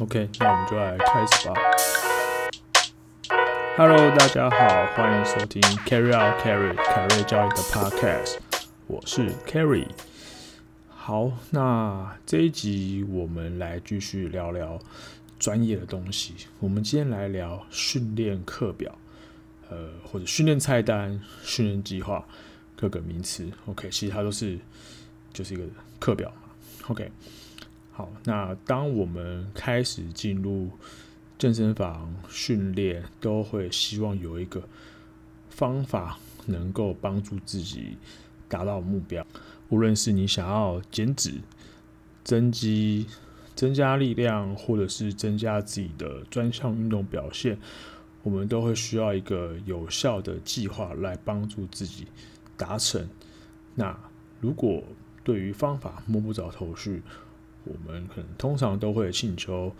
OK，那我们就来开始吧。Hello，大家好，欢迎收听 Carry Out Carry 凯瑞教练的 Podcast，我是 Carry。好，那这一集我们来继续聊聊专业的东西。我们今天来聊训练课表，呃，或者训练菜单、训练计划各个名词。OK，其实它都是就是一个课表嘛。OK。好，那当我们开始进入健身房训练，都会希望有一个方法能够帮助自己达到目标。无论是你想要减脂、增肌、增加力量，或者是增加自己的专项运动表现，我们都会需要一个有效的计划来帮助自己达成。那如果对于方法摸不着头绪，我们可能通常都会请求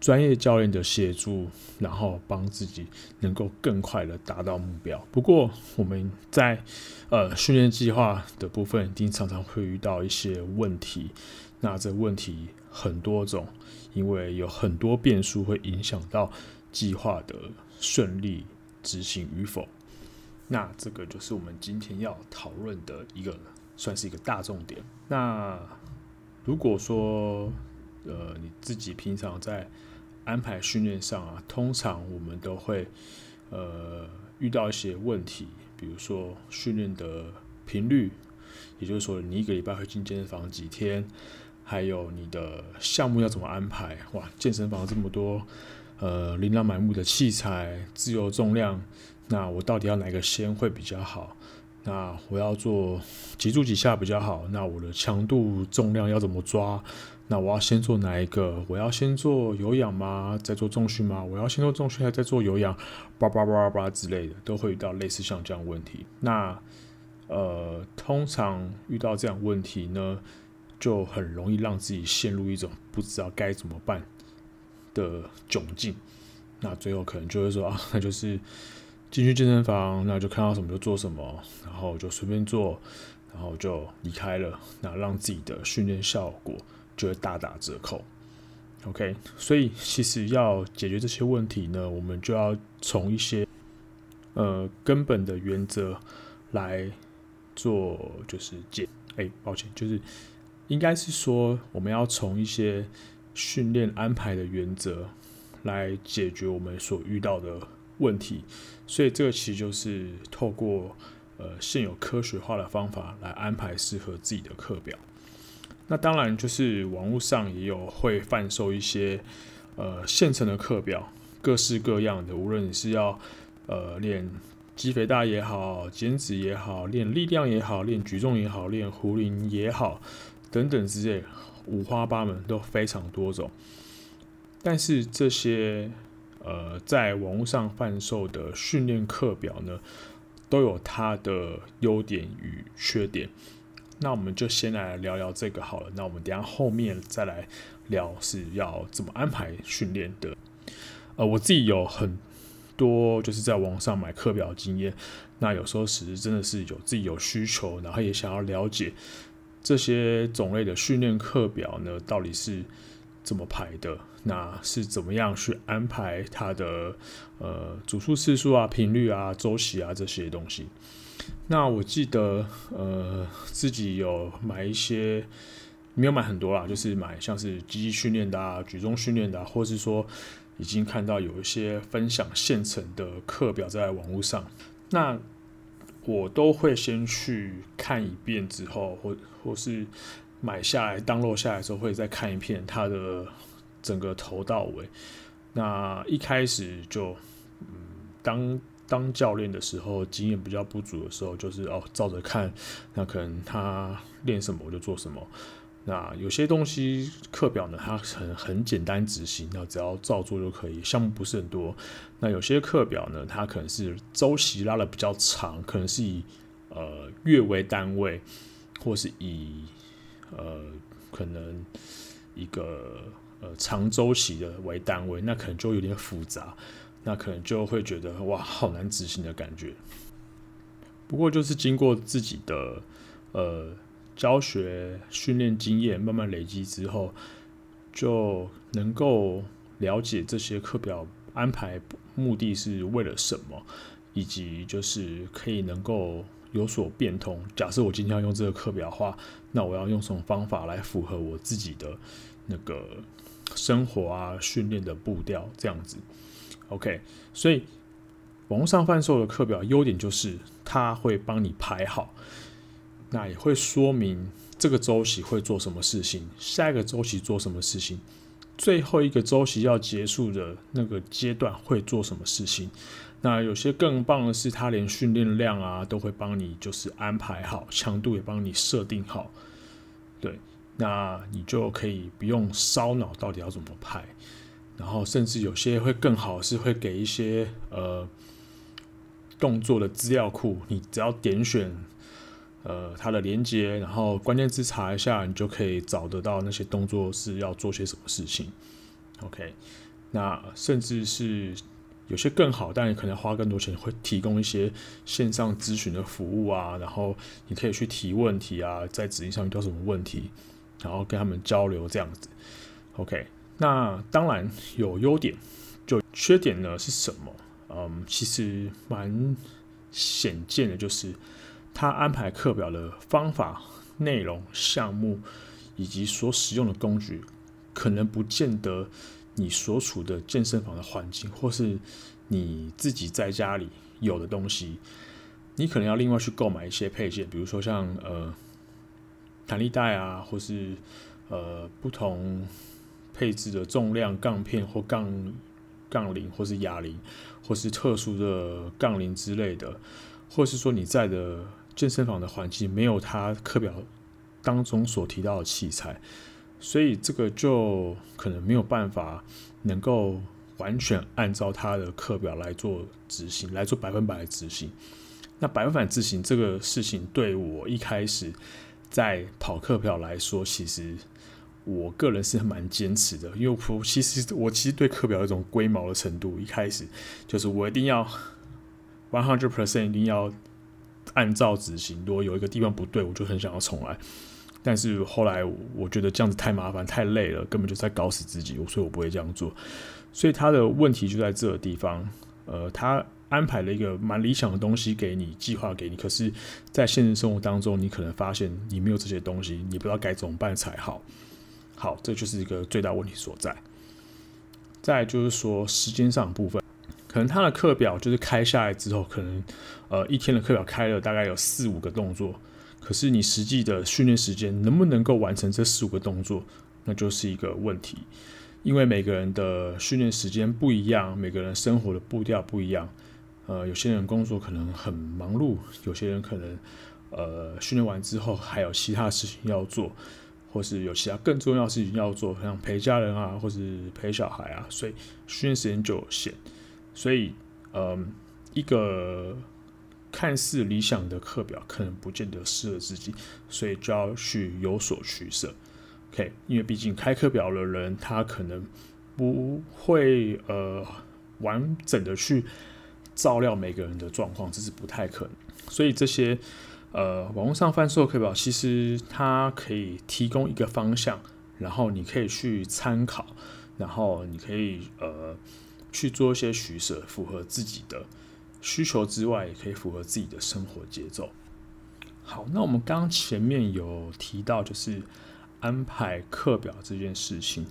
专业教练的协助，然后帮自己能够更快的达到目标。不过我们在呃训练计划的部分，一定常常会遇到一些问题。那这问题很多种，因为有很多变数会影响到计划的顺利执行与否。那这个就是我们今天要讨论的一个，算是一个大重点。那如果说，呃，你自己平常在安排训练上啊，通常我们都会，呃，遇到一些问题，比如说训练的频率，也就是说你一个礼拜会进健身房几天，还有你的项目要怎么安排？哇，健身房这么多，呃，琳琅满目的器材，自由重量，那我到底要哪个先会比较好？那我要做几组几下比较好？那我的强度重量要怎么抓？那我要先做哪一个？我要先做有氧吗？再做重训吗？我要先做重训还是再做有氧？叭叭叭叭叭之类的，都会遇到类似像这样问题。那呃，通常遇到这样问题呢，就很容易让自己陷入一种不知道该怎么办的窘境。那最后可能就会说啊，那就是。进去健身房，那就看到什么就做什么，然后就随便做，然后就离开了，那让自己的训练效果就会大打折扣。OK，所以其实要解决这些问题呢，我们就要从一些呃根本的原则来做，就是解。哎，抱歉，就是应该是说我们要从一些训练安排的原则来解决我们所遇到的问题。所以这个其实就是透过呃现有科学化的方法来安排适合自己的课表。那当然就是网络上也有会贩售一些呃现成的课表，各式各样的，无论你是要呃练肌肥大也好，减脂也好，练力量也好，练举重也好，练壶铃也好，等等之类，五花八门都非常多种。但是这些。呃，在网络上贩售的训练课表呢，都有它的优点与缺点。那我们就先来聊聊这个好了。那我们等下后面再来聊是要怎么安排训练的。呃，我自己有很多就是在网上买课表经验。那有时候其实真的是有自己有需求，然后也想要了解这些种类的训练课表呢，到底是怎么排的？那是怎么样去安排它的呃组数次数啊、频率啊、周期啊这些东西？那我记得呃自己有买一些，没有买很多啦，就是买像是机器训练的啊、举重训练的啊，或是说已经看到有一些分享现成的课表在网络上，那我都会先去看一遍之后，或或是买下来、download 下来之后，会再看一遍它的。整个头到尾，那一开始就，嗯，当当教练的时候，经验比较不足的时候，就是哦，照着看，那可能他练什么我就做什么。那有些东西课表呢，它很很简单执行，那只要照做就可以，项目不是很多。那有些课表呢，它可能是周期拉的比较长，可能是以呃月为单位，或是以呃可能一个。呃，长周期的为单位，那可能就有点复杂，那可能就会觉得哇，好难执行的感觉。不过就是经过自己的呃教学训练经验慢慢累积之后，就能够了解这些课表安排目的是为了什么，以及就是可以能够有所变通。假设我今天要用这个课表的话，那我要用什么方法来符合我自己的那个生活啊、训练的步调这样子？OK，所以网络上贩售的课表优点就是它会帮你排好，那也会说明这个周期会做什么事情，下一个周期做什么事情。最后一个周期要结束的那个阶段会做什么事情？那有些更棒的是，他连训练量啊都会帮你就是安排好，强度也帮你设定好。对，那你就可以不用烧脑到底要怎么拍。然后甚至有些会更好，是会给一些呃动作的资料库，你只要点选。呃，它的连接，然后关键字查一下，你就可以找得到那些动作是要做些什么事情。OK，那甚至是有些更好，但你可能花更多钱，会提供一些线上咨询的服务啊，然后你可以去提问题啊，在指令上遇到什么问题，然后跟他们交流这样子。OK，那当然有优点，就缺点呢是什么？嗯，其实蛮显见的，就是。他安排课表的方法、内容、项目以及所使用的工具，可能不见得你所处的健身房的环境，或是你自己在家里有的东西，你可能要另外去购买一些配件，比如说像呃弹力带啊，或是呃不同配置的重量杠片或杠杠铃，或是哑铃，或是特殊的杠铃之类的，或是说你在的。健身房的环境没有他课表当中所提到的器材，所以这个就可能没有办法能够完全按照他的课表来做执行，来做百分百的执行。那百分百执行这个事情，对我一开始在跑课表来说，其实我个人是蛮坚持的，因为我其实我其实对课表有一种龟毛的程度，一开始就是我一定要 one hundred percent 一定要。按照执行，如果有一个地方不对，我就很想要重来。但是后来我觉得这样子太麻烦、太累了，根本就在搞死自己，所以我不会这样做。所以他的问题就在这个地方。呃，他安排了一个蛮理想的东西给你，计划给你，可是，在现实生活当中，你可能发现你没有这些东西，你不知道该怎么办才好。好，这就是一个最大问题所在。再就是说时间上的部分。可能他的课表就是开下来之后，可能呃一天的课表开了大概有四五个动作，可是你实际的训练时间能不能够完成这四五个动作，那就是一个问题。因为每个人的训练时间不一样，每个人生活的步调不一样。呃，有些人工作可能很忙碌，有些人可能呃训练完之后还有其他事情要做，或是有其他更重要的事情要做，像陪家人啊，或是陪小孩啊，所以训练时间就有限。所以，嗯，一个看似理想的课表，可能不见得适合自己，所以就要去有所取舍。OK，因为毕竟开课表的人，他可能不会呃完整的去照料每个人的状况，这是不太可能。所以这些呃网络上贩售课表，其实它可以提供一个方向，然后你可以去参考，然后你可以呃。去做一些取舍，符合自己的需求之外，也可以符合自己的生活节奏。好，那我们刚刚前面有提到，就是安排课表这件事情。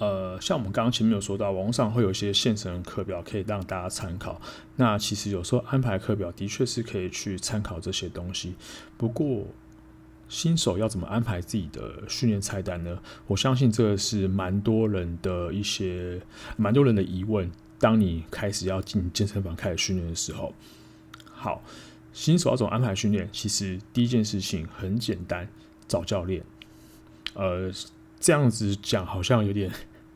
呃，像我们刚刚前面有说到，网络上会有一些现成的课表可以让大家参考。那其实有时候安排课表的确是可以去参考这些东西，不过。新手要怎么安排自己的训练菜单呢？我相信这个是蛮多人的一些蛮多人的疑问。当你开始要进健身房开始训练的时候，好，新手要怎么安排训练？其实第一件事情很简单，找教练。呃，这样子讲好像有点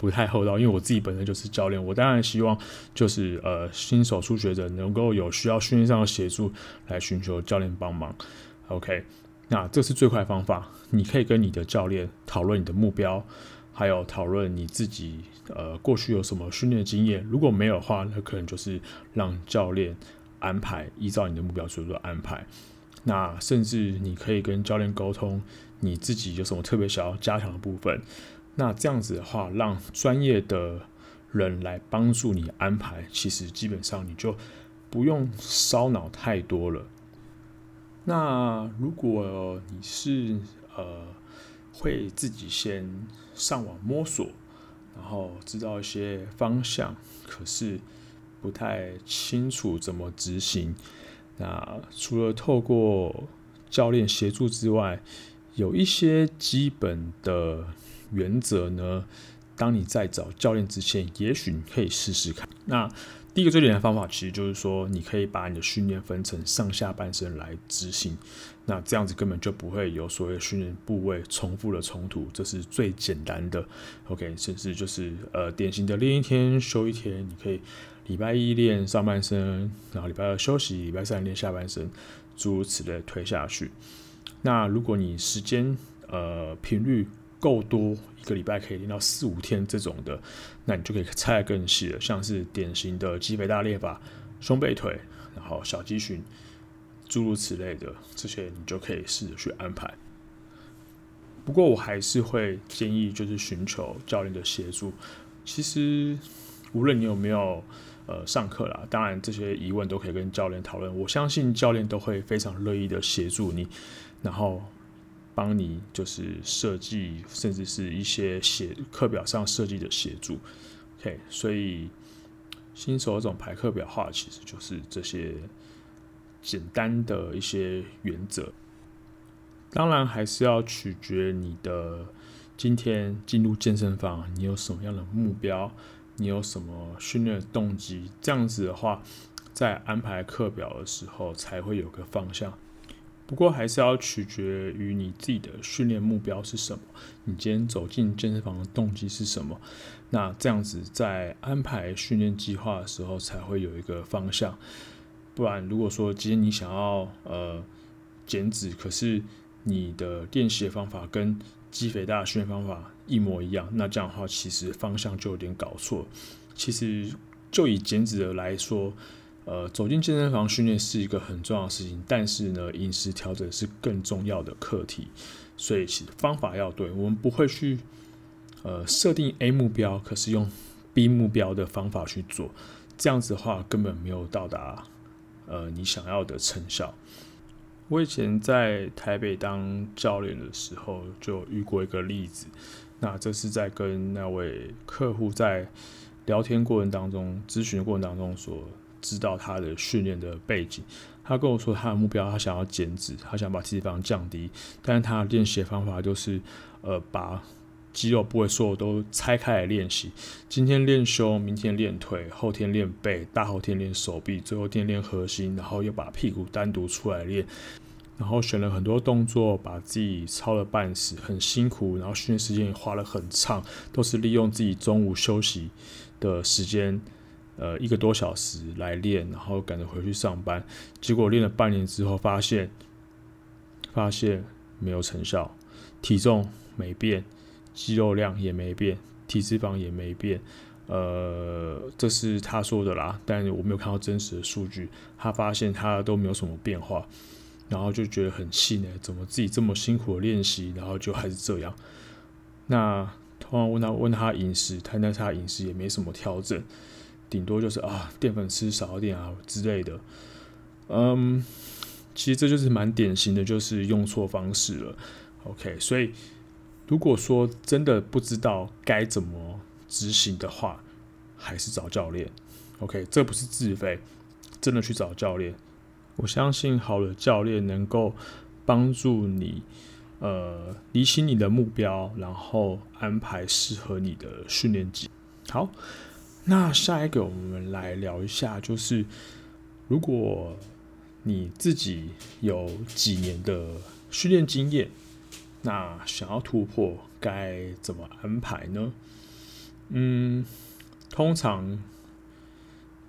不太厚道，因为我自己本身就是教练，我当然希望就是呃新手初学者能够有需要训练上的协助来寻求教练帮忙。OK。那这是最快方法，你可以跟你的教练讨论你的目标，还有讨论你自己呃过去有什么训练经验。如果没有的话，那可能就是让教练安排，依照你的目标去做安排。那甚至你可以跟教练沟通你自己有什么特别想要加强的部分。那这样子的话，让专业的人来帮助你安排，其实基本上你就不用烧脑太多了。那如果你是呃会自己先上网摸索，然后知道一些方向，可是不太清楚怎么执行，那除了透过教练协助之外，有一些基本的原则呢。当你在找教练之前，也许你可以试试看。那第一个最简单的方法，其实就是说，你可以把你的训练分成上下半身来执行。那这样子根本就不会有所谓训练部位重复的冲突，这是最简单的。OK，甚至就是呃典型的练一天休一天，你可以礼拜一练上半身，然后礼拜二休息，礼拜三练下半身，诸如此类推下去。那如果你时间呃频率够多，一个礼拜可以练到四五天这种的，那你就可以拆得更细了。像是典型的肌肥大练法，胸背腿，然后小肌群，诸如此类的，这些你就可以试着去安排。不过我还是会建议，就是寻求教练的协助。其实无论你有没有呃上课啦，当然这些疑问都可以跟教练讨论。我相信教练都会非常乐意的协助你，然后。帮你就是设计，甚至是一些写课表上设计的协助，OK，所以新手这种排课表话，其实就是这些简单的一些原则。当然还是要取决你的今天进入健身房，你有什么样的目标，你有什么训练的动机，这样子的话，在安排课表的时候才会有个方向。不过还是要取决于你自己的训练目标是什么，你今天走进健身房的动机是什么？那这样子在安排训练计划的时候才会有一个方向。不然如果说今天你想要呃减脂，可是你的练习的方法跟肌肥大的训练方法一模一样，那这样的话其实方向就有点搞错。其实就以减脂的来说。呃，走进健身房训练是一个很重要的事情，但是呢，饮食调整是更重要的课题。所以，其方法要对，我们不会去呃设定 A 目标，可是用 B 目标的方法去做，这样子的话根本没有到达呃你想要的成效。我以前在台北当教练的时候，就遇过一个例子。那这是在跟那位客户在聊天过程当中、咨询过程当中说。知道他的训练的背景，他跟我说他的目标，他想要减脂，他想把体脂肪降低，但是他的练习方法就是，呃，把肌肉部位所有都拆开来练习，今天练胸，明天练腿，后天练背，大后天练手臂，最后天练核心，然后又把屁股单独出来练，然后选了很多动作，把自己操了半死，很辛苦，然后训练时间也花了很长，都是利用自己中午休息的时间。呃，一个多小时来练，然后赶着回去上班，结果练了半年之后，发现发现没有成效，体重没变，肌肉量也没变，体脂肪也没变。呃，这是他说的啦，但我没有看到真实的数据。他发现他都没有什么变化，然后就觉得很气馁，怎么自己这么辛苦的练习，然后就还是这样。那突然问他问他饮食，他那他饮食也没什么调整。顶多就是啊，淀粉吃少一点啊之类的，嗯，其实这就是蛮典型的，就是用错方式了。OK，所以如果说真的不知道该怎么执行的话，还是找教练。OK，这不是自费，真的去找教练。我相信好的教练能够帮助你，呃，理清你的目标，然后安排适合你的训练计。好。那下一个，我们来聊一下，就是如果你自己有几年的训练经验，那想要突破该怎么安排呢？嗯，通常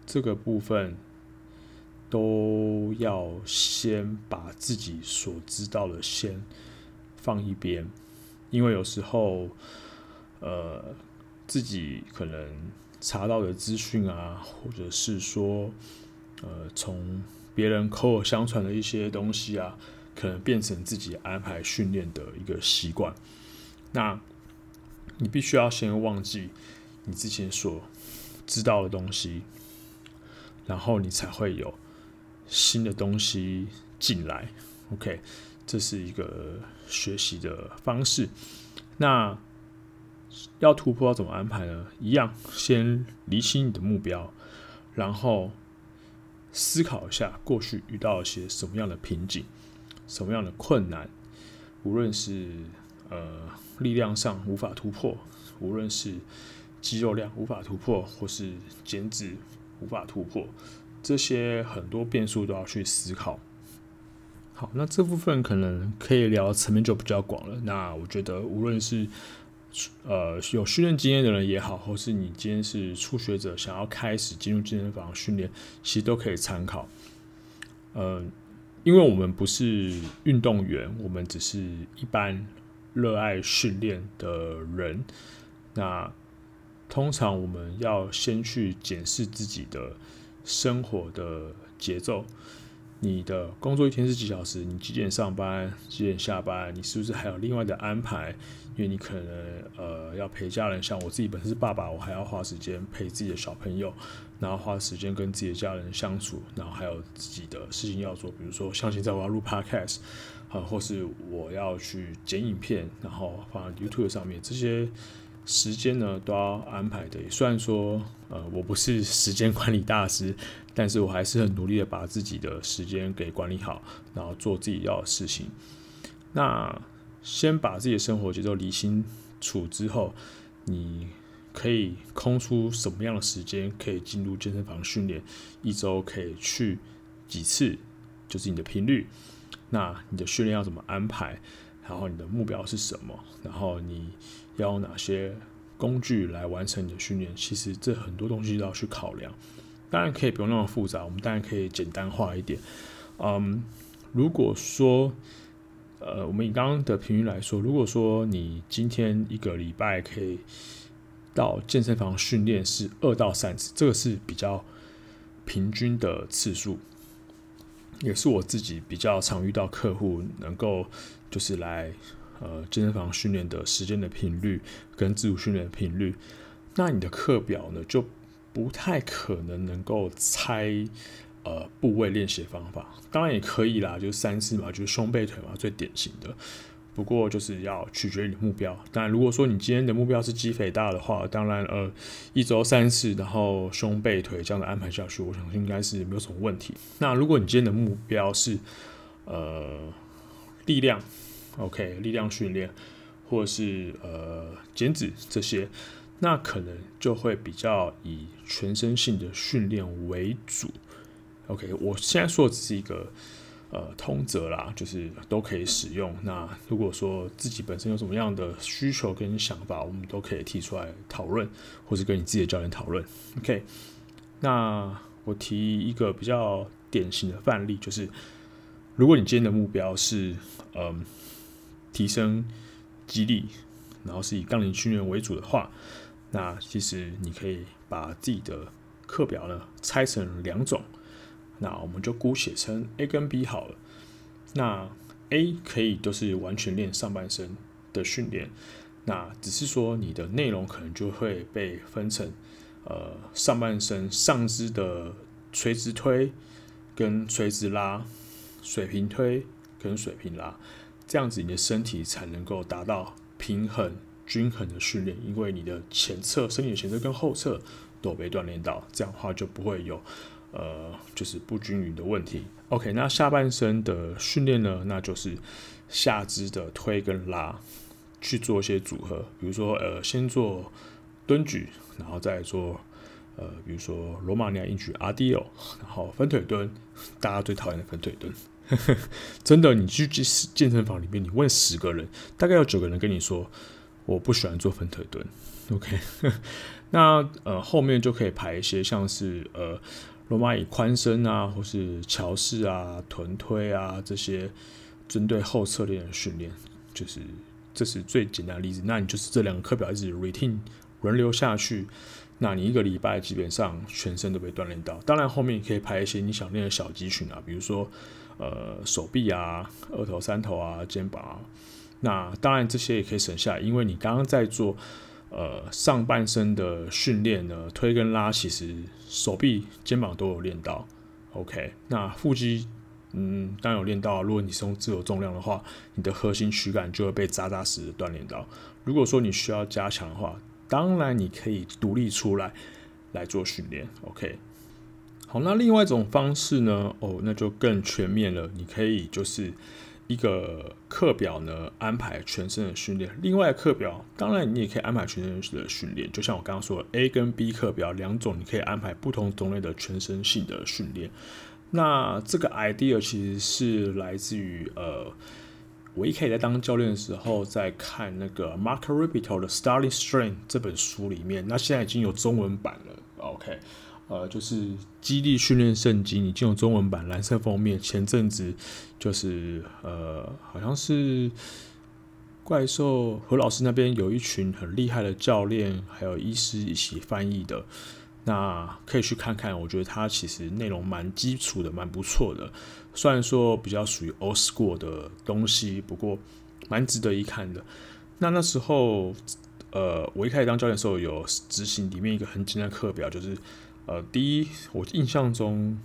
这个部分都要先把自己所知道的先放一边，因为有时候，呃，自己可能。查到的资讯啊，或者是说，呃，从别人口耳相传的一些东西啊，可能变成自己安排训练的一个习惯。那你必须要先忘记，你之前所知道的东西，然后你才会有新的东西进来。OK，这是一个学习的方式。那要突破要怎么安排呢？一样，先厘清你的目标，然后思考一下过去遇到一些什么样的瓶颈、什么样的困难，无论是呃力量上无法突破，无论是肌肉量无法突破，或是减脂无法突破，这些很多变数都要去思考。好，那这部分可能可以聊层面就比较广了。那我觉得无论是呃，有训练经验的人也好，或是你今天是初学者，想要开始进入健身房训练，其实都可以参考。呃，因为我们不是运动员，我们只是一般热爱训练的人。那通常我们要先去检视自己的生活的节奏。你的工作一天是几小时？你几点上班？几点下班？你是不是还有另外的安排？因为你可能呃要陪家人，像我自己本身是爸爸，我还要花时间陪自己的小朋友，然后花时间跟自己的家人相处，然后还有自己的事情要做，比如说像现在我要录 Podcast，啊，或是我要去剪影片，然后放在 YouTube 上面这些。时间呢都要安排的，虽然说呃我不是时间管理大师，但是我还是很努力的把自己的时间给管理好，然后做自己要的事情。那先把自己的生活节奏理清楚之后，你可以空出什么样的时间可以进入健身房训练？一周可以去几次？就是你的频率。那你的训练要怎么安排？然后你的目标是什么？然后你。要用哪些工具来完成你的训练？其实这很多东西都要去考量。当然可以不用那么复杂，我们当然可以简单化一点。嗯，如果说，呃，我们以刚刚的频率来说，如果说你今天一个礼拜可以到健身房训练是二到三次，这个是比较平均的次数，也是我自己比较常遇到客户能够就是来。呃，健身房训练的时间的频率跟自主训练的频率，那你的课表呢就不太可能能够拆呃部位练习方法，当然也可以啦，就是三次嘛，就是胸背腿嘛，最典型的。不过就是要取决于你的目标。当然，如果说你今天的目标是肌肥大的话，当然呃一周三次，然后胸背腿这样的安排下去，我想应该是没有什么问题。那如果你今天的目标是呃力量。OK，力量训练，或是呃减脂这些，那可能就会比较以全身性的训练为主。OK，我现在说的只是一个呃通则啦，就是都可以使用。那如果说自己本身有什么样的需求跟想法，我们都可以提出来讨论，或是跟你自己的教练讨论。OK，那我提一个比较典型的范例，就是如果你今天的目标是嗯。提升肌力，然后是以杠铃训练为主的话，那其实你可以把自己的课表呢拆成两种，那我们就姑且称 A 跟 B 好了。那 A 可以都是完全练上半身的训练，那只是说你的内容可能就会被分成呃上半身上肢的垂直推跟垂直拉，水平推跟水平拉。这样子，你的身体才能够达到平衡、均衡的训练，因为你的前侧、身体的前侧跟后侧都被锻炼到，这样的话就不会有呃，就是不均匀的问题。OK，那下半身的训练呢，那就是下肢的推跟拉去做一些组合，比如说呃，先做蹲举，然后再做呃，比如说罗马尼亚硬举 RDL，然后分腿蹲，大家最讨厌的分腿蹲。真的，你去健身房里面，你问十个人，大概有九个人跟你说，我不喜欢做分腿蹲。OK，那呃后面就可以排一些像是呃罗马椅宽身啊，或是桥式啊、臀推啊这些针对后侧练的训练，就是这是最简单的例子。那你就是这两个课表一直 routine 轮流下去，那你一个礼拜基本上全身都被锻炼到。当然后面你可以排一些你想练的小肌群啊，比如说。呃，手臂啊，二头、三头啊，肩膀啊，那当然这些也可以省下来，因为你刚刚在做呃上半身的训练呢，推跟拉，其实手臂、肩膀都有练到。OK，那腹肌，嗯，当然有练到。如果你是用自由重量的话，你的核心躯干就会被扎扎实实的锻炼到。如果说你需要加强的话，当然你可以独立出来来做训练。OK，好，那另外一种方式呢，哦，那就更全面了。你可以就是一个课表呢，安排全身的训练。另外课表，当然你也可以安排全身的训练。就像我刚刚说的，A 跟 B 课表两种，你可以安排不同种类的全身性的训练。那这个 idea 其实是来自于呃，我一开始在当教练的时候，在看那个 Mark r i p i t o 的《Starting Strength》这本书里面，那现在已经有中文版了。OK，呃，就是激励训练圣经已经有中文版，蓝色封面。前阵子就是呃，好像是怪兽何老师那边有一群很厉害的教练还有医师一起翻译的。那可以去看看，我觉得它其实内容蛮基础的，蛮不错的。虽然说比较属于 old school 的东西，不过蛮值得一看的。那那时候，呃，我一开始当教练的时候，有执行里面一个很简单的课表，就是呃，第一，我印象中，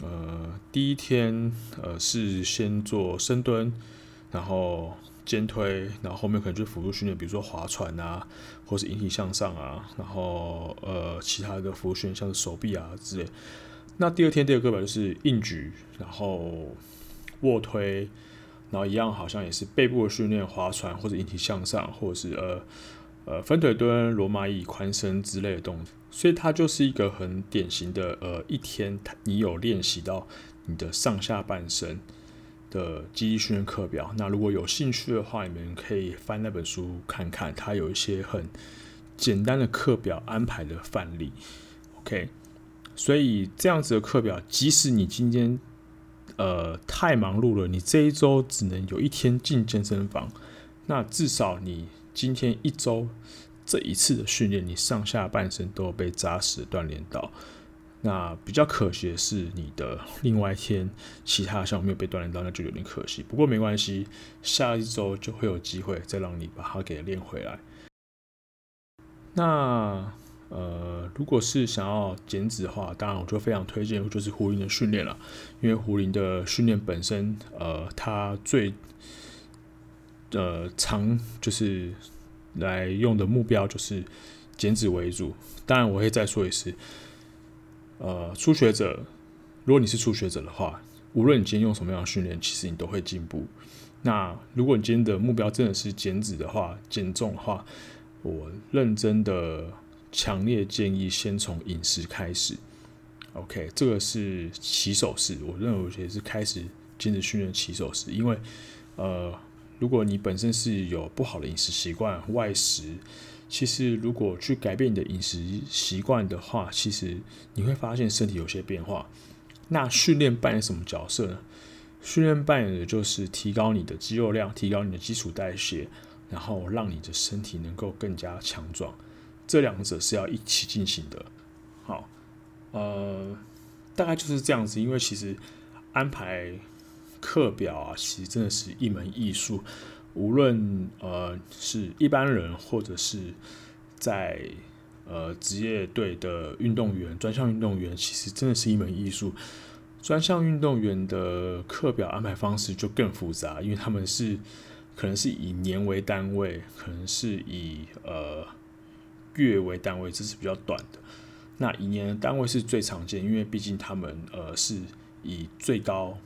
呃，第一天呃是先做深蹲，然后。肩推，然后后面可能就辅助训练，比如说划船啊，或是引体向上啊，然后呃其他的辅助训练，像是手臂啊之类。那第二天第二个课表就是硬举，然后卧推，然后一样好像也是背部的训练，划船或者引体向上，或者是呃呃分腿蹲、罗马椅、宽身之类的动作。所以它就是一个很典型的呃一天，你有练习到你的上下半身的肌力训练课表，那如果有兴趣的话，你们可以翻那本书看看，它有一些很简单的课表安排的范例。OK，所以这样子的课表，即使你今天呃太忙碌了，你这一周只能有一天进健身房，那至少你今天一周这一次的训练，你上下半身都有被扎实锻炼到。那比较可惜的是，你的另外一天其他项目没有被锻炼到，那就有点可惜。不过没关系，下一周就会有机会再让你把它给练回来。那呃，如果是想要减脂的话，当然我就非常推荐就是壶铃的训练了，因为壶铃的训练本身，呃，它最呃长就是来用的目标就是减脂为主。当然，我会再说一次。呃，初学者，如果你是初学者的话，无论你今天用什么样的训练，其实你都会进步。那如果你今天的目标真的是减脂的话，减重的话，我认真的强烈建议先从饮食开始。OK，这个是起手式，我认为我觉得是开始坚持训练起手式，因为呃，如果你本身是有不好的饮食习惯，外食。其实，如果去改变你的饮食习惯的话，其实你会发现身体有些变化。那训练扮演什么角色呢？训练扮演的就是提高你的肌肉量，提高你的基础代谢，然后让你的身体能够更加强壮。这两者是要一起进行的。好，呃，大概就是这样子。因为其实安排课表啊，其实真的是一门艺术。无论呃是一般人，或者是在呃职业队的运动员、专项运动员，其实真的是一门艺术。专项运动员的课表安排方式就更复杂，因为他们是可能是以年为单位，可能是以呃月为单位，这是比较短的。那以年的单位是最常见，因为毕竟他们呃是以最高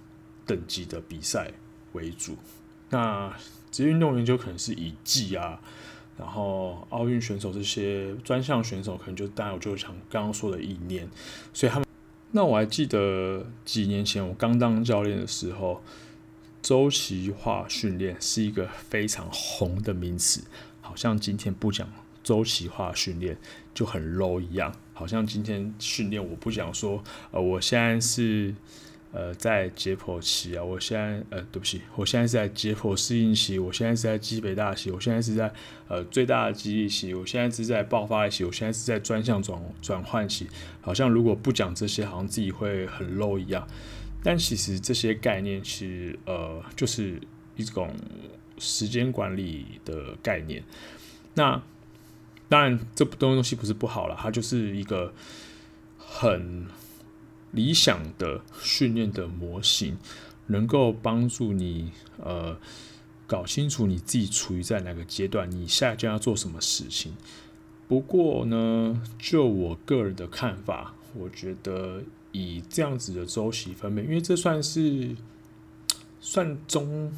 等级的比赛为主。那职业运动员就可能是以季啊，然后奥运选手这些专项选手可能就当然我就想刚刚说的一年，所以他们。那我还记得几年前我刚当教练的时候，周期化训练是一个非常红的名词，好像今天不讲周期化训练就很 low 一样，好像今天训练我不讲说，呃，我现在是。呃，在解剖期啊，我现在呃，对不起，我现在是在解剖适应期，我现在是在基北大期，我现在是在呃最大的肌力期，我现在是在爆发期，我现在是在专项转转换期，好像如果不讲这些，好像自己会很 low 一样。但其实这些概念其实呃就是一种时间管理的概念。那当然，这东西不是不好了，它就是一个很理想的训练的模型，能够帮助你呃搞清楚你自己处于在哪个阶段，你下一阶要做什么事情。不过呢，就我个人的看法，我觉得以这样子的周期分配，因为这算是 算中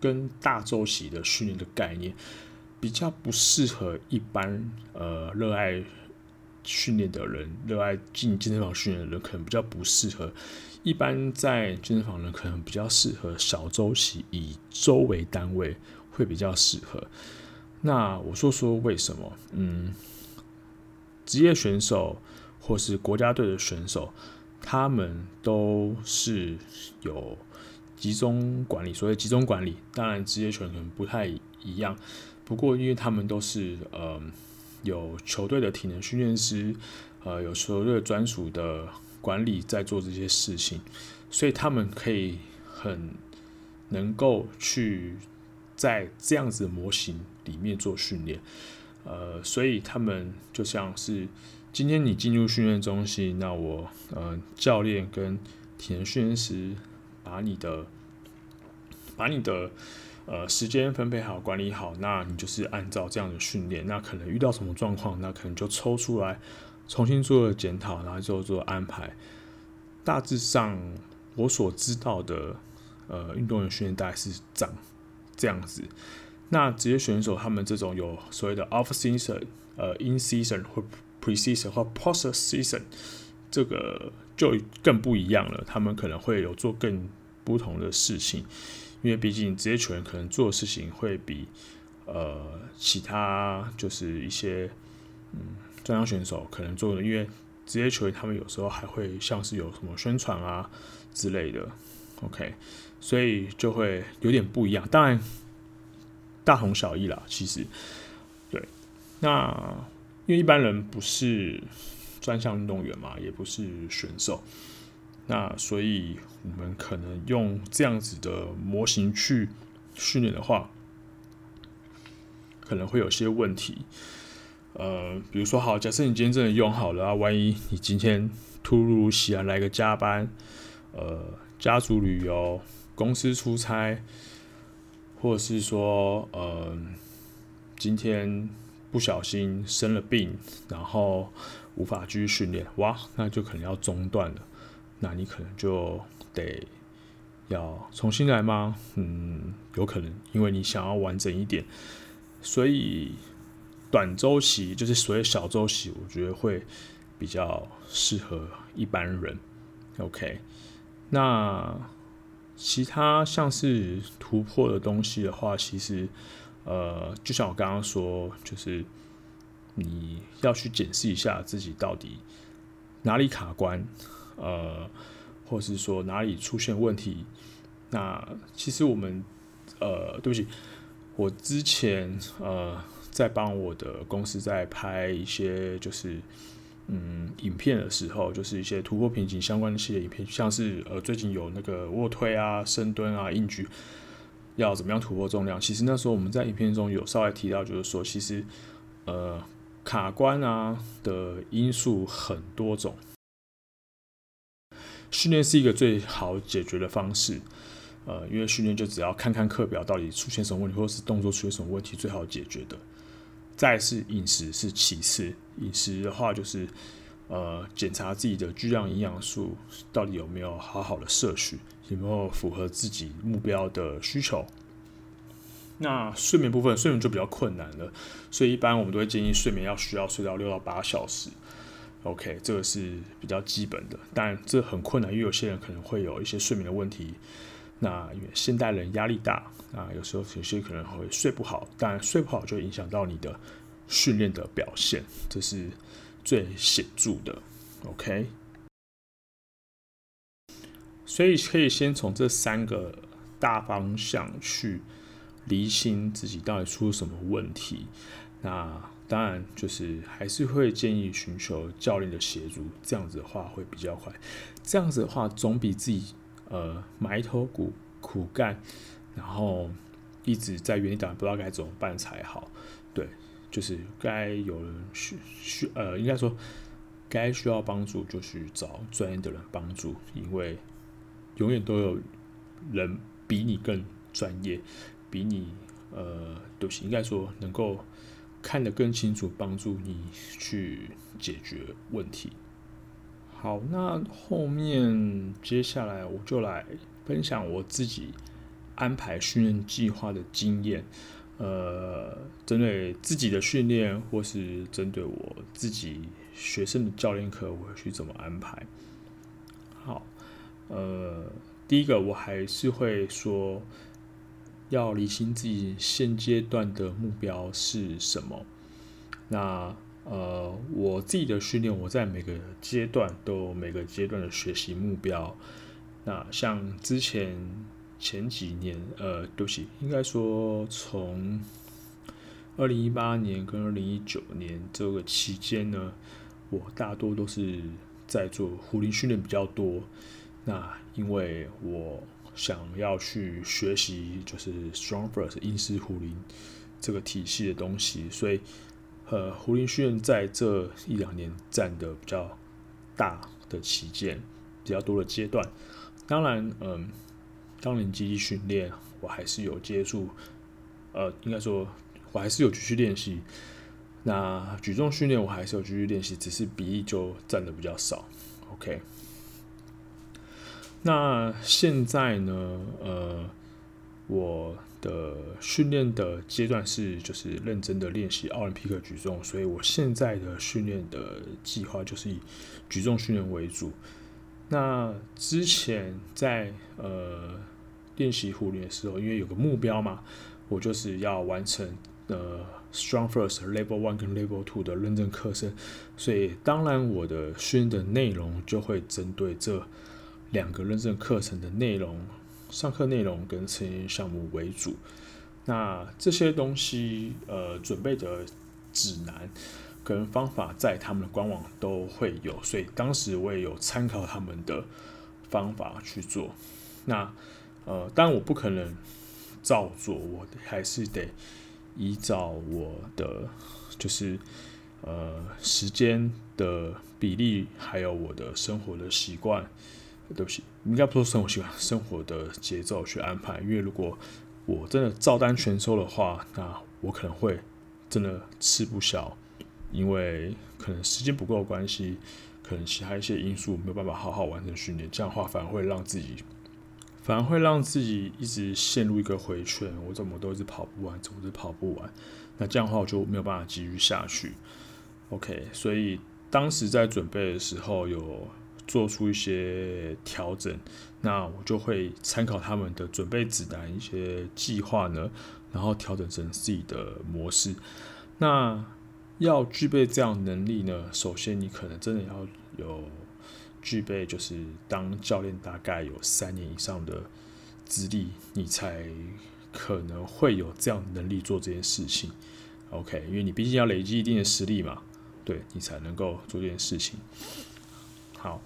跟大周期的训练的概念。比较不适合一般呃热爱训练的人，热爱进健身房训练的人，可能比较不适合。一般在健身房的人，可能比较适合小周期，以周为单位会比较适合。那我说说为什么？嗯，职业选手或是国家队的选手，他们都是有集中管理，所谓集中管理，当然职业选手可能不太一样。不过，因为他们都是呃有球队的体能训练师，呃有球队专属的管理在做这些事情，所以他们可以很能够去在这样子模型里面做训练，呃，所以他们就像是今天你进入训练中心，那我呃教练跟体能训练师把你的把你的。呃，时间分配好，管理好，那你就是按照这样的训练。那可能遇到什么状况，那可能就抽出来重新做检讨，然后就做安排。大致上，我所知道的，呃，运动员训练大概是长这样子。那职业选手他们这种有所谓的 off season、呃 in season 或 pre season 或 post season，这个就更不一样了。他们可能会有做更不同的事情。因为毕竟职业球员可能做的事情会比呃其他就是一些嗯专项选手可能做的，因为职业球员他们有时候还会像是有什么宣传啊之类的，OK，所以就会有点不一样。当然大同小异啦，其实对。那因为一般人不是专项运动员嘛，也不是选手。那所以，我们可能用这样子的模型去训练的话，可能会有些问题。呃，比如说，好，假设你今天真的用好了啊，万一你今天突如其来来个加班，呃，家族旅游、公司出差，或者是说，呃，今天不小心生了病，然后无法继续训练，哇，那就可能要中断了。那你可能就得要重新来吗？嗯，有可能，因为你想要完整一点，所以短周期就是所谓小周期，我觉得会比较适合一般人。OK，那其他像是突破的东西的话，其实呃，就像我刚刚说，就是你要去检视一下自己到底哪里卡关。呃，或是说哪里出现问题？那其实我们呃，对不起，我之前呃在帮我的公司在拍一些就是嗯影片的时候，就是一些突破瓶颈相关的系列影片，像是呃最近有那个卧推啊、深蹲啊、硬举，要怎么样突破重量？其实那时候我们在影片中有稍微提到，就是说其实呃卡关啊的因素很多种。训练是一个最好解决的方式，呃，因为训练就只要看看课表到底出现什么问题，或者是动作出现什么问题，最好解决的。再是饮食是其次，饮食的话就是呃检查自己的巨量营养素到底有没有好好的摄取，有没有符合自己目标的需求。那睡眠部分，睡眠就比较困难了，所以一般我们都会建议睡眠要需要睡到六到八小时。OK，这个是比较基本的，但这很困难，因为有些人可能会有一些睡眠的问题。那现代人压力大啊，有时候有些可能会睡不好，但睡不好就影响到你的训练的表现，这是最显著的。OK，所以可以先从这三个大方向去厘清自己到底出了什么问题。那当然，就是还是会建议寻求教练的协助，这样子的话会比较快。这样子的话，总比自己呃埋头苦苦干，然后一直在原地打，不知道该怎么办才好。对，就是该有人需需呃，应该说该需要帮助就去找专业的人帮助，因为永远都有人比你更专业，比你呃，都行，应该说能够看得更清楚，帮助你去解决问题。好，那后面接下来我就来分享我自己安排训练计划的经验。呃，针对自己的训练，或是针对我自己学生的教练课，我会去怎么安排？好，呃，第一个我还是会说，要理清自己现阶段的目标是什么。那呃，我自己的训练，我在每个阶段都有每个阶段的学习目标。那像之前。前几年，呃，对不起，应该说从二零一八年跟二零一九年这个期间呢，我大多都是在做壶铃训练比较多。那因为我想要去学习就是 StrongFirst 英式壶铃这个体系的东西，所以呃，壶铃训练在这一两年占的比较大的期间，比较多的阶段。当然，嗯、当年肌力训练，我还是有接触，呃，应该说，我还是有继续练习。那举重训练我还是有继续练习，只是比例就占的比较少。OK。那现在呢，呃，我的训练的阶段是就是认真的练习奥林匹克举重，所以我现在的训练的计划就是以举重训练为主。那之前在呃。练习壶铃的时候，因为有个目标嘛，我就是要完成呃 StrongFirst Level One 跟 Level Two 的认证课程，所以当然我的训练的内容就会针对这两个认证课程的内容、上课内容跟测验项目为主。那这些东西呃准备的指南跟方法在他们的官网都会有，所以当时我也有参考他们的方法去做。那呃，当然我不可能照做，我还是得依照我的就是呃时间的比例，还有我的生活的习惯，对不起，应该不说生活习惯，生活的节奏去安排。因为如果我真的照单全收的话，那我可能会真的吃不消，因为可能时间不够关系，可能其他一些因素没有办法好好完成训练，这样的话反而会让自己。反而会让自己一直陷入一个回圈，我怎么都一直跑不完，总是跑不完。那这样的话，我就没有办法继续下去。OK，所以当时在准备的时候有做出一些调整，那我就会参考他们的准备指南一些计划呢，然后调整成自己的模式。那要具备这样能力呢，首先你可能真的要有。具备就是当教练大概有三年以上的资历，你才可能会有这样能力做这件事情。OK，因为你毕竟要累积一定的实力嘛，对你才能够做这件事情。好，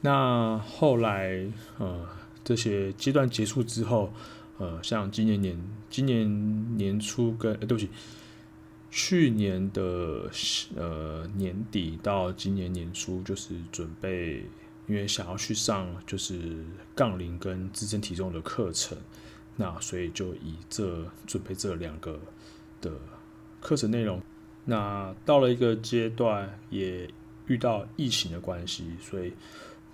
那后来呃这些阶段结束之后，呃像今年年今年年初跟，呃，对不起，去年的呃年底到今年年初就是准备。因为想要去上就是杠铃跟自身体重的课程，那所以就以这准备这两个的课程内容。那到了一个阶段，也遇到疫情的关系，所以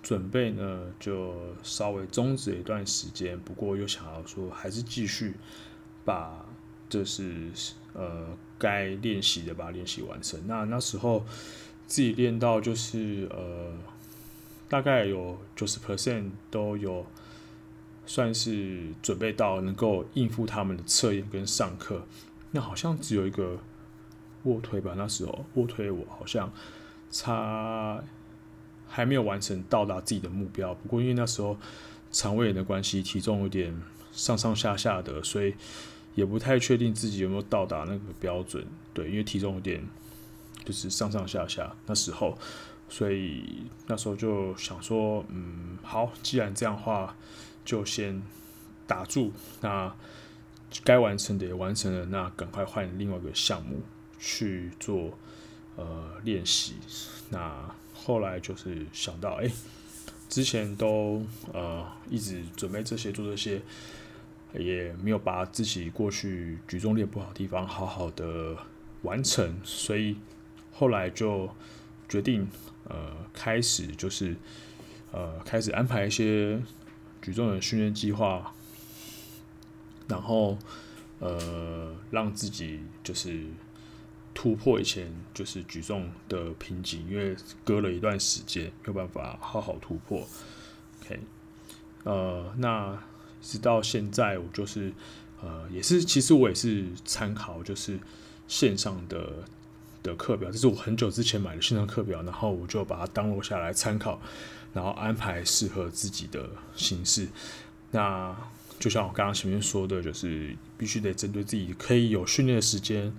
准备呢就稍微终止了一段时间。不过又想要说，还是继续把就是呃该练习的把练习完成。那那时候自己练到就是呃。大概有九十 percent 都有，算是准备到能够应付他们的测验跟上课。那好像只有一个卧推吧，那时候卧推我好像差还没有完成到达自己的目标。不过因为那时候肠胃炎的关系，体重有点上上下下的，所以也不太确定自己有没有到达那个标准。对，因为体重有点就是上上下下那时候。所以那时候就想说，嗯，好，既然这样的话，就先打住。那该完成的也完成了，那赶快换另外一个项目去做呃练习。那后来就是想到，哎，之前都呃一直准备这些做这些，也没有把自己过去举重练不好的地方好好的完成，所以后来就决定呃开始就是呃开始安排一些举重的训练计划，然后呃让自己就是。突破以前就是举重的瓶颈，因为隔了一段时间没有办法好好突破。OK，呃，那直到现在我就是呃也是，其实我也是参考就是线上的的课表，这是我很久之前买的线上课表，然后我就把它 download 下来参考，然后安排适合自己的形式。那就像我刚刚前面说的，就是必须得针对自己可以有训练的时间。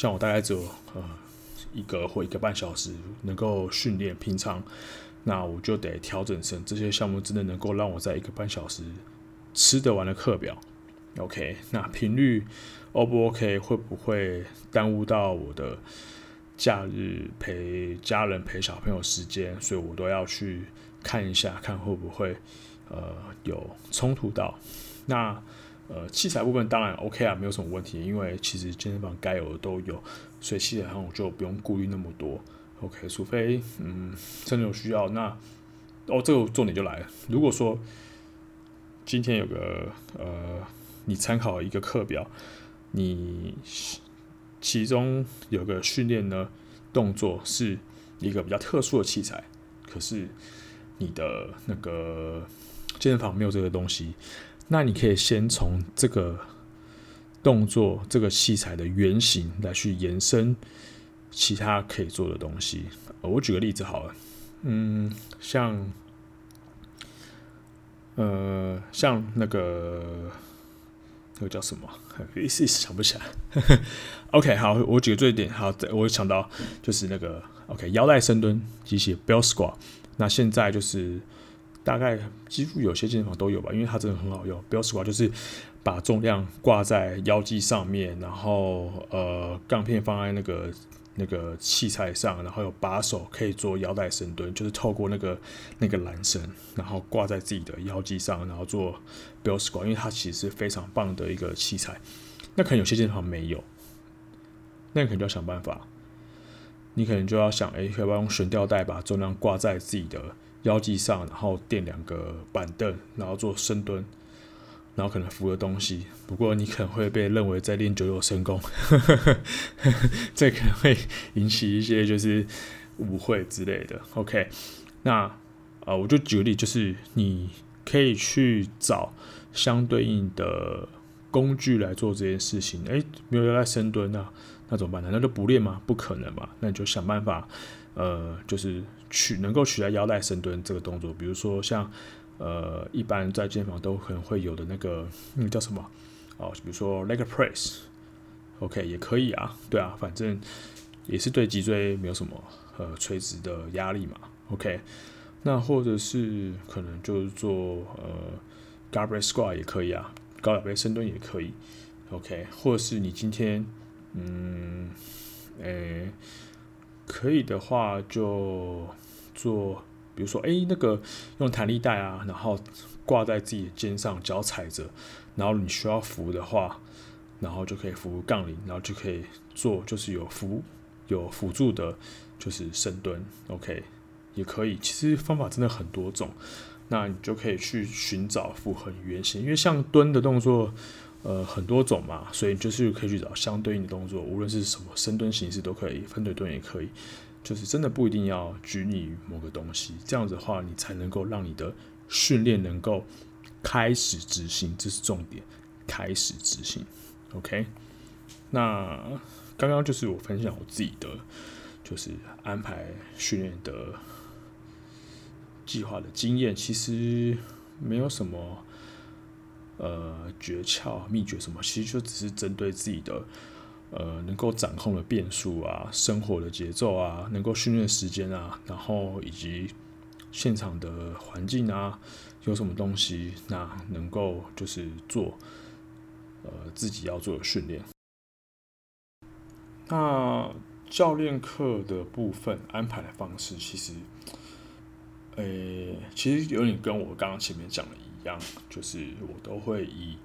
像我大概只有呃一个或一个半小时能够训练，平常那我就得调整成这些项目真的能够让我在一个半小时吃得完的课表。OK，那频率 O 不 OK？会不会耽误到我的假日陪家人、陪小朋友时间？所以我都要去看一下，看会不会呃有冲突到。那呃，器材部分当然 OK 啊，没有什么问题，因为其实健身房该有的都有，所以器材上我就不用顾虑那么多。OK，除非嗯真的有需要，那哦这个重点就来了。如果说今天有个呃，你参考一个课表，你其中有个训练呢动作是一个比较特殊的器材，可是你的那个健身房没有这个东西。那你可以先从这个动作、这个器材的原型来去延伸其他可以做的东西。我举个例子好了，嗯，像呃，像那个那个叫什么？一时想不起来。OK，好，我举个最点，好，我想到就是那个 OK 腰带深蹲机械 Bell Squat。那现在就是。大概几乎有些健身房都有吧，因为它真的很好用。Bell Squat 就是把重量挂在腰肌上面，然后呃杠片放在那个那个器材上，然后有把手可以做腰带深蹲，就是透过那个那个缆绳，然后挂在自己的腰肌上，然后做 Bell Squat，因为它其实是非常棒的一个器材。那可能有些健身房没有，那你可能就要想办法，你可能就要想，哎，要不要用悬吊带把重量挂在自己的。腰际上，然后垫两个板凳，然后做深蹲，然后可能扶个东西。不过你可能会被认为在练九九神功，这可能会引起一些就是误会之类的。OK，那啊、我就举个例，就是你可以去找相对应的工具来做这件事情。诶，没有要在深蹲啊，那怎么办呢？那就不练吗？不可能嘛。那你就想办法。呃，就是取能够取代腰带深蹲这个动作，比如说像呃，一般在健身房都可能会有的那个，那个叫什么？哦，比如说 leg press，OK，也可以啊，对啊，反正也是对脊椎没有什么呃垂直的压力嘛，OK，那或者是可能就是做呃 garbage squat 也可以啊，高脚杯深蹲也可以，OK，或者是你今天嗯，诶、可以的话就做，比如说，哎，那个用弹力带啊，然后挂在自己的肩上，脚踩着，然后你需要扶的话，然后就可以扶杠铃，然后就可以做，就是有扶有辅助的，就是深蹲，OK，也可以。其实方法真的很多种，那你就可以去寻找符合你原型，因为像蹲的动作。呃，很多种嘛，所以就是可以去找相对应的动作，无论是什么深蹲形式都可以，分腿蹲也可以，就是真的不一定要拘泥于某个东西，这样子的话，你才能够让你的训练能够开始执行，这是重点，开始执行。OK，那刚刚就是我分享我自己的，就是安排训练的计划的经验，其实没有什么。呃，诀窍、秘诀什么，其实就只是针对自己的，呃，能够掌控的变数啊，生活的节奏啊，能够训练时间啊，然后以及现场的环境啊，有什么东西，那能够就是做，呃，自己要做的训练。那教练课的部分安排的方式，其实，诶、欸，其实有点跟我刚刚前面讲的一样，就是我都会以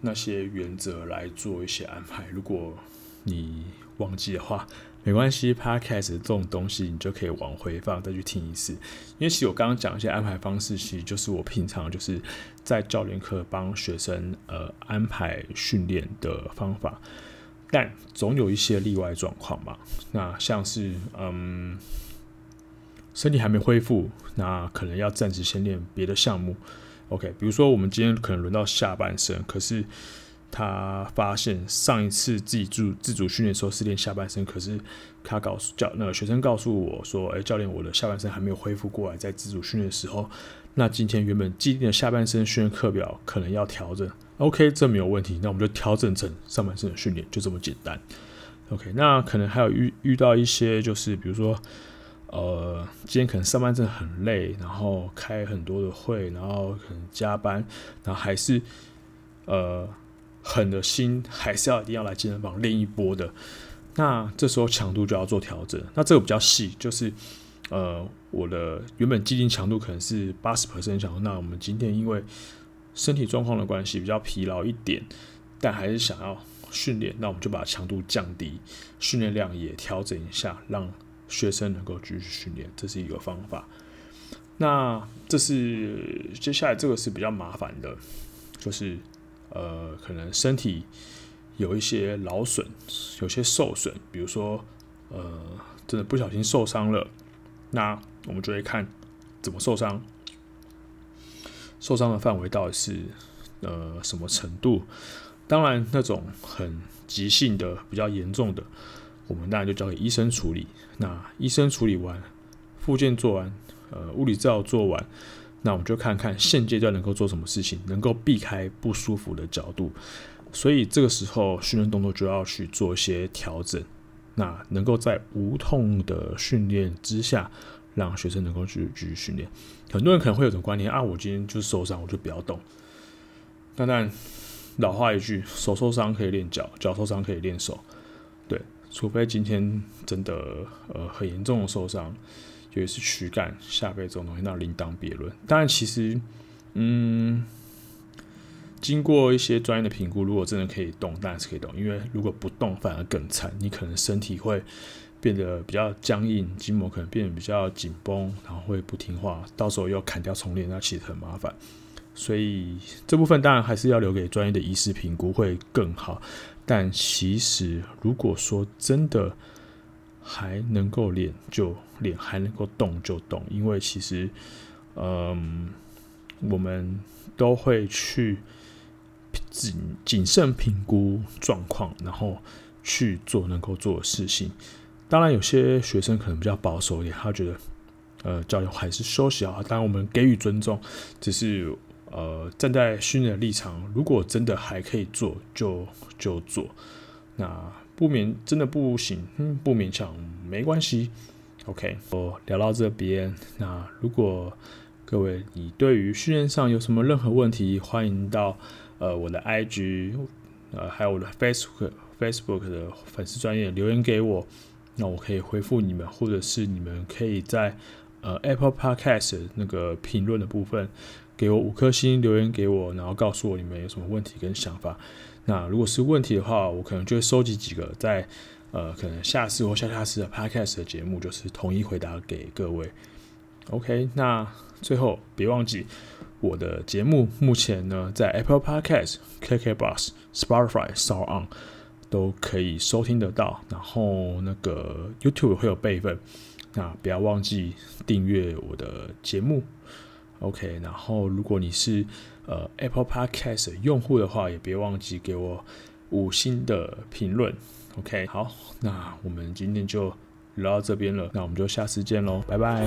那些原则来做一些安排。如果你忘记的话，没关系，Podcast 这种东西你就可以往回放再去听一次。因为其实我刚刚讲一些安排方式，其实就是我平常就是在教练课帮学生呃安排训练的方法。但总有一些例外状况嘛，那像是嗯身体还没恢复，那可能要暂时先练别的项目。OK，比如说我们今天可能轮到下半身，可是。他发现上一次自己自自主训练的时候是练下半身，可是他告诉教那个学生告诉我说：“哎、教练，我的下半身还没有恢复过来，在自主训练的时候，那今天原本既定的下半身训练课表可能要调整。OK，这没有问题，那我们就调整成上半身的训练，就这么简单。OK，那可能还有遇遇到一些就是比如说，呃，今天可能上半身很累，然后开很多的会，然后可能加班，然后还是呃。”狠的心还是要一定要来健身房练一波的，那这时候强度就要做调整。那这个比较细，就是呃，我的原本既定强度可能是八十 percent 强度，那我们今天因为身体状况的关系比较疲劳一点，但还是想要训练，那我们就把强度降低，训练量也调整一下，让学生能够继续训练，这是一个方法。那这是接下来这个是比较麻烦的，就是。呃，可能身体有一些劳损，有些受损，比如说，呃，真的不小心受伤了，那我们就会看怎么受伤，受伤的范围到底是呃什么程度。当然，那种很急性的、比较严重的，我们当然就交给医生处理。那医生处理完，复健做完，呃，物理治疗做完。那我们就看看现阶段能够做什么事情，能够避开不舒服的角度。所以这个时候训练动作就要去做一些调整。那能够在无痛的训练之下，让学生能够去继续训练。很多人可能会有种观念啊，我今天就是受伤，我就不要动。当然，老话一句，手受伤可以练脚，脚受伤可以练手。对，除非今天真的呃很严重的受伤。尤其是躯干、下背这种东西，那另当别论。当然，其实，嗯，经过一些专业的评估，如果真的可以动，当然是可以动。因为如果不动，反而更惨，你可能身体会变得比较僵硬，筋膜可能变得比较紧绷，然后会不听话，到时候又砍掉重练，那其实很麻烦。所以这部分当然还是要留给专业的医师评估会更好。但其实，如果说真的，还能够练就练，还能够动就动，因为其实，嗯，我们都会去谨谨慎评估状况，然后去做能够做的事情。当然，有些学生可能比较保守一点，他觉得，呃，教练还是休息好。当然，我们给予尊重，只是呃，站在训练的立场，如果真的还可以做，就就做。那。不勉真的不行，嗯，不勉强没关系。OK，我聊到这边。那如果各位你对于训练上有什么任何问题，欢迎到呃我的 IG，呃还有我的 Facebook Facebook 的粉丝专业留言给我，那我可以回复你们，或者是你们可以在呃 Apple Podcast 那个评论的部分给我五颗星留言给我，然后告诉我你们有什么问题跟想法。那如果是问题的话，我可能就会收集几个在呃可能下次或下下次的 podcast 的节目，就是统一回答给各位。OK，那最后别忘记我的节目目前呢在 Apple Podcast、KKBox、Spotify、s o On 都可以收听得到，然后那个 YouTube 会有备份，那不要忘记订阅我的节目。OK，然后如果你是呃，Apple Podcast 用户的话，也别忘记给我五星的评论。OK，好，那我们今天就聊到这边了，那我们就下次见喽，拜拜。